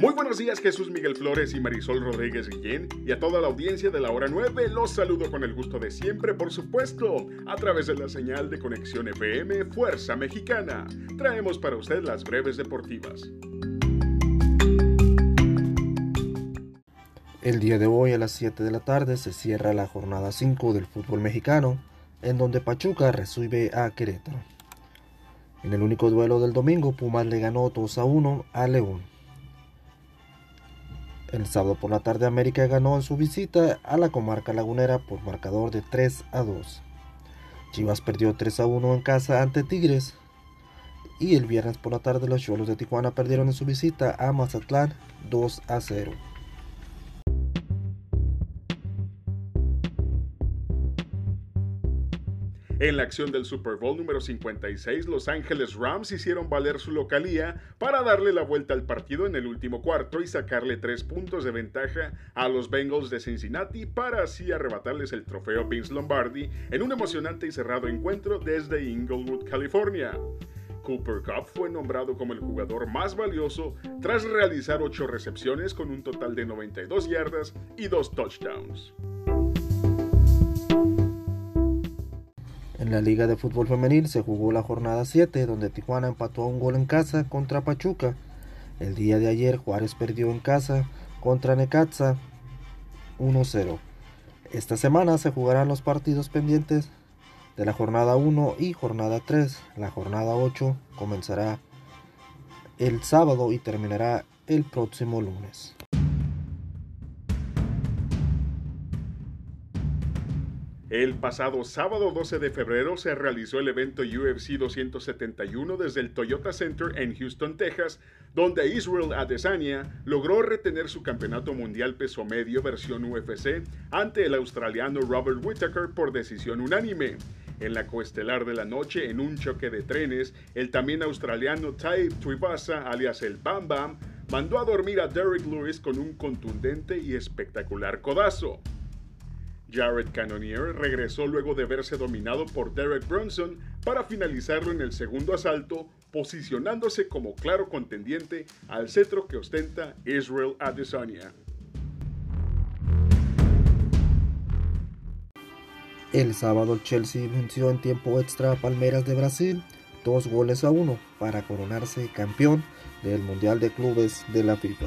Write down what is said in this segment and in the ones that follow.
Muy buenos días Jesús Miguel Flores y Marisol Rodríguez Guillén y a toda la audiencia de la hora 9 los saludo con el gusto de siempre por supuesto a través de la señal de conexión FM Fuerza Mexicana. Traemos para usted las breves deportivas. El día de hoy a las 7 de la tarde se cierra la jornada 5 del fútbol mexicano en donde Pachuca recibe a Querétaro. En el único duelo del domingo Pumas le ganó 2 a 1 a León. El sábado por la tarde América ganó en su visita a la comarca lagunera por marcador de 3 a 2. Chivas perdió 3 a 1 en casa ante Tigres. Y el viernes por la tarde los Cholos de Tijuana perdieron en su visita a Mazatlán 2 a 0. En la acción del Super Bowl número 56, Los Ángeles Rams hicieron valer su localía para darle la vuelta al partido en el último cuarto y sacarle tres puntos de ventaja a los Bengals de Cincinnati para así arrebatarles el trofeo Vince Lombardi en un emocionante y cerrado encuentro desde Inglewood, California. Cooper Cup fue nombrado como el jugador más valioso tras realizar ocho recepciones con un total de 92 yardas y dos touchdowns. En la Liga de Fútbol Femenil se jugó la jornada 7, donde Tijuana empató a un gol en casa contra Pachuca. El día de ayer Juárez perdió en casa contra Necaxa 1-0. Esta semana se jugarán los partidos pendientes de la jornada 1 y jornada 3. La jornada 8 comenzará el sábado y terminará el próximo lunes. El pasado sábado 12 de febrero se realizó el evento UFC 271 desde el Toyota Center en Houston, Texas, donde Israel Adesanya logró retener su campeonato mundial peso medio versión UFC ante el australiano Robert Whittaker por decisión unánime. En la coestelar de la noche, en un choque de trenes, el también australiano Ty Tuivasa, alias el Bam Bam, mandó a dormir a Derek Lewis con un contundente y espectacular codazo. Jared Cannonier regresó luego de verse dominado por Derek Brunson para finalizarlo en el segundo asalto, posicionándose como claro contendiente al cetro que ostenta Israel Adesanya. El sábado Chelsea venció en tiempo extra a Palmeiras de Brasil, dos goles a uno, para coronarse campeón del Mundial de Clubes de la FIFA.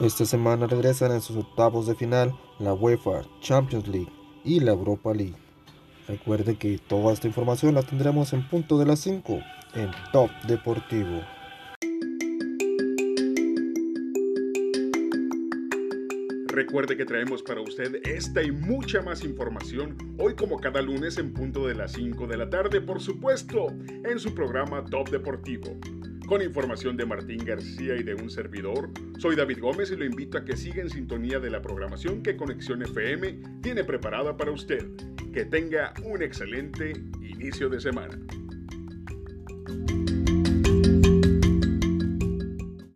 Esta semana regresan en sus octavos de final la UEFA Champions League y la Europa League. Recuerde que toda esta información la tendremos en punto de las 5 en Top Deportivo. Recuerde que traemos para usted esta y mucha más información hoy como cada lunes en punto de las 5 de la tarde, por supuesto, en su programa Top Deportivo. Con información de Martín García y de un servidor, soy David Gómez y lo invito a que siga en sintonía de la programación que Conexión FM tiene preparada para usted. Que tenga un excelente inicio de semana.